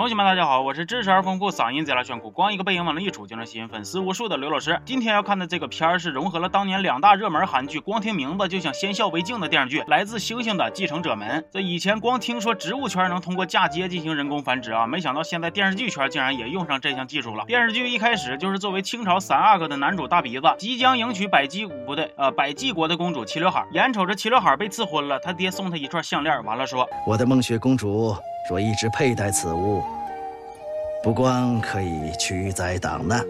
同学们，大家好，我是知识而丰富、嗓音贼拉炫酷、光一个背影往那一杵就能吸引粉丝无数的刘老师。今天要看的这个片儿是融合了当年两大热门韩剧，光听名字就想先笑为敬的电视剧《来自星星的继承者们》。这以前光听说植物圈能通过嫁接进行人工繁殖啊，没想到现在电视剧圈竟然也用上这项技术了。电视剧一开始就是作为清朝三阿哥的男主大鼻子，即将迎娶百济不对，呃，百济国的公主齐刘海，眼瞅着齐刘海被赐婚了，他爹送他一串项链，完了说：“我的梦雪公主。”若一直佩戴此物，不光可以驱灾挡难。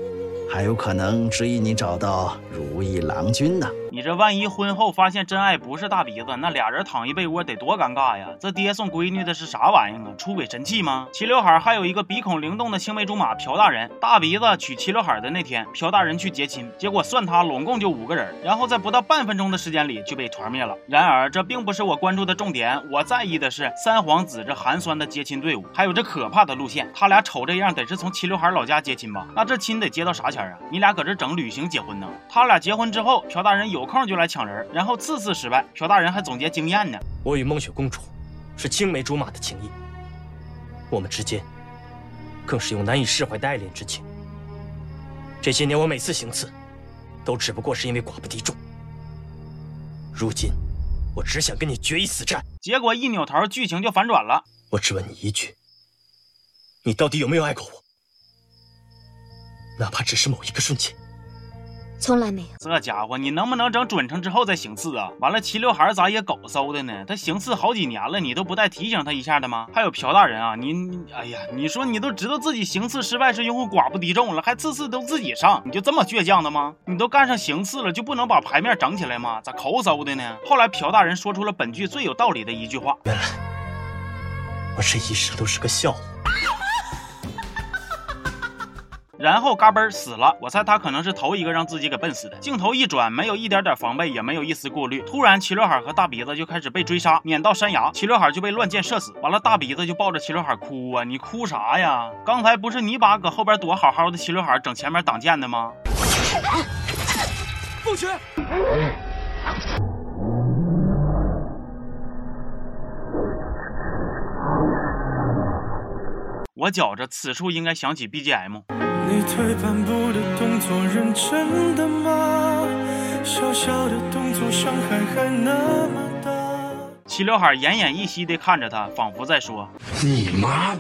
还有可能指引你找到如意郎君呢。你这万一婚后发现真爱不是大鼻子，那俩人躺一被窝得多尴尬呀！这爹送闺女的是啥玩意啊？出轨神器吗？齐刘海还有一个鼻孔灵动的青梅竹马朴大人。大鼻子娶齐刘海的那天，朴大人去接亲，结果算他拢共就五个人，然后在不到半分钟的时间里就被团灭了。然而这并不是我关注的重点，我在意的是三皇子这寒酸的接亲队伍，还有这可怕的路线。他俩瞅这样，得是从齐刘海老家接亲吧？那这亲得接到啥钱？你俩搁这整旅行结婚呢？他俩结婚之后，朴大人有空就来抢人，然后次次失败。朴大人还总结经验呢。我与孟雪公主是青梅竹马的情谊，我们之间更是有难以释怀的爱恋之情。这些年我每次行刺，都只不过是因为寡不敌众。如今，我只想跟你决一死战。结果一扭头，剧情就反转了。我只问你一句：你到底有没有爱过我？哪怕只是某一个瞬间，从来没有。这家伙，你能不能整准成之后再行刺啊？完了，齐刘海咋也狗搜的呢？他行刺好几年了，你都不带提醒他一下的吗？还有朴大人啊，你你，哎呀，你说你都知道自己行刺失败是因为寡不敌众了，还次次都自己上，你就这么倔强的吗？你都干上行刺了，就不能把牌面整起来吗？咋抠搜的呢？后来朴大人说出了本剧最有道理的一句话：原来我这一生都是个笑话。然后嘎嘣死了，我猜他可能是头一个让自己给笨死的。镜头一转，没有一点点防备，也没有一丝顾虑，突然齐刘海和大鼻子就开始被追杀，撵到山崖，齐刘海就被乱箭射死。完了，大鼻子就抱着齐刘海哭啊，你哭啥呀？刚才不是你把搁后边躲好好的齐刘海整前面挡箭的吗？凤雪。我觉着此处应该响起 BGM。你退半步的动作认真的吗？小小的动作伤害还那么大。齐刘海奄奄一息地看着他，仿佛在说：“你妈。”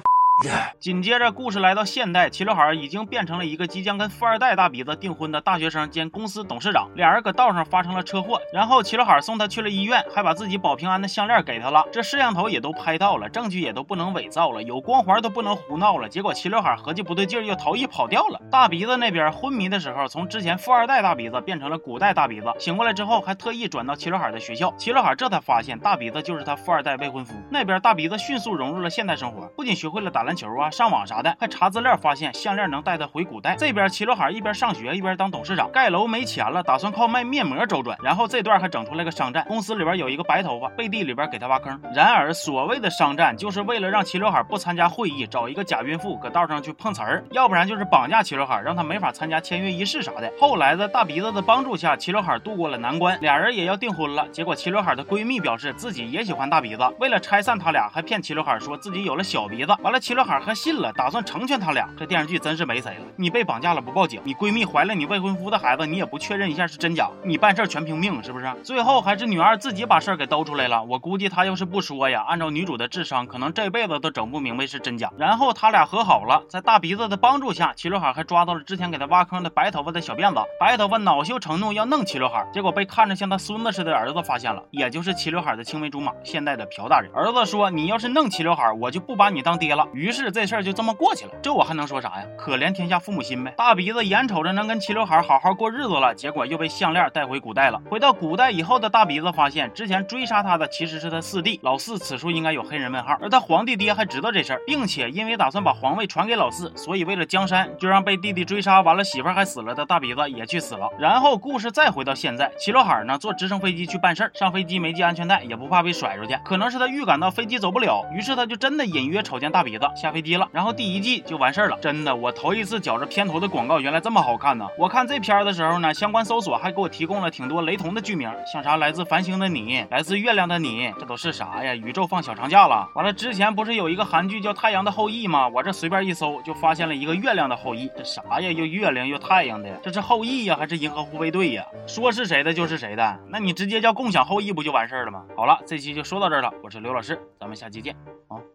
紧接着，故事来到现代，齐刘海已经变成了一个即将跟富二代大鼻子订婚的大学生兼公司董事长。俩人搁道上发生了车祸，然后齐刘海送他去了医院，还把自己保平安的项链给他了。这摄像头也都拍到了，证据也都不能伪造了，有光环都不能胡闹了。结果齐刘海合计不对劲，又逃逸跑掉了。大鼻子那边昏迷的时候，从之前富二代大鼻子变成了古代大鼻子，醒过来之后还特意转到齐刘海的学校。齐刘海这才发现大鼻子就是他富二代未婚夫。那边大鼻子迅速融入了现代生活，不仅学会了打篮篮球啊，上网。啥的，还查资料发现项链能带他回古代。这边齐刘海一边上学一边当董事长，盖楼没钱了，打算靠卖面膜周转。然后这段还整出来个商战，公司里边有一个白头发，背地里边给他挖坑。然而所谓的商战，就是为了让齐刘海不参加会议，找一个假孕妇搁道上去碰瓷儿，要不然就是绑架齐刘海，让他没法参加签约仪式啥的。后来在大鼻子的帮助下，齐刘海度过了难关，俩人也要订婚了。结果齐刘海的闺蜜表示自己也喜欢大鼻子，为了拆散他俩，还骗齐刘海说自己有了小鼻子。完了，齐刘刘海还信了。打算成全他俩，这电视剧真是没谁了。你被绑架了不报警，你闺蜜怀了你未婚夫的孩子，你也不确认一下是真假，你办事全凭命是不是？最后还是女二自己把事儿给兜出来了。我估计她要是不说呀，按照女主的智商，可能这辈子都整不明白是真假。然后他俩和好了，在大鼻子的帮助下，齐刘海还抓到了之前给他挖坑的白头发的小辫子。白头发恼羞成怒要弄齐刘海，结果被看着像他孙子似的儿子发现了，也就是齐刘海的青梅竹马，现代的朴大人。儿子说：“你要是弄齐刘海，我就不把你当爹了。”于于是这事儿就这么过去了。这我还能说啥呀？可怜天下父母心呗。大鼻子眼瞅着能跟齐刘海好好过日子了，结果又被项链带回古代了。回到古代以后的大鼻子发现，之前追杀他的其实是他四弟老四，此处应该有黑人问号。而他皇帝爹还知道这事儿，并且因为打算把皇位传给老四，所以为了江山，就让被弟弟追杀完了媳妇还死了的大鼻子也去死了。然后故事再回到现在，齐刘海呢坐直升飞机去办事儿，上飞机没系安全带，也不怕被甩出去。可能是他预感到飞机走不了，于是他就真的隐约瞅见大鼻子，下飞机了，然后第一季就完事儿了。真的，我头一次觉着片头的广告原来这么好看呢。我看这片儿的时候呢，相关搜索还给我提供了挺多雷同的剧名，像啥来自繁星的你，来自月亮的你，这都是啥呀？宇宙放小长假了。完了，之前不是有一个韩剧叫《太阳的后裔》吗？我这随便一搜就发现了一个月亮的后裔，这啥呀？又月亮又太阳的，这是后裔呀，还是银河护卫队呀？说是谁的就是谁的，那你直接叫共享后裔不就完事儿了吗？好了，这期就说到这儿了，我是刘老师，咱们下期见啊。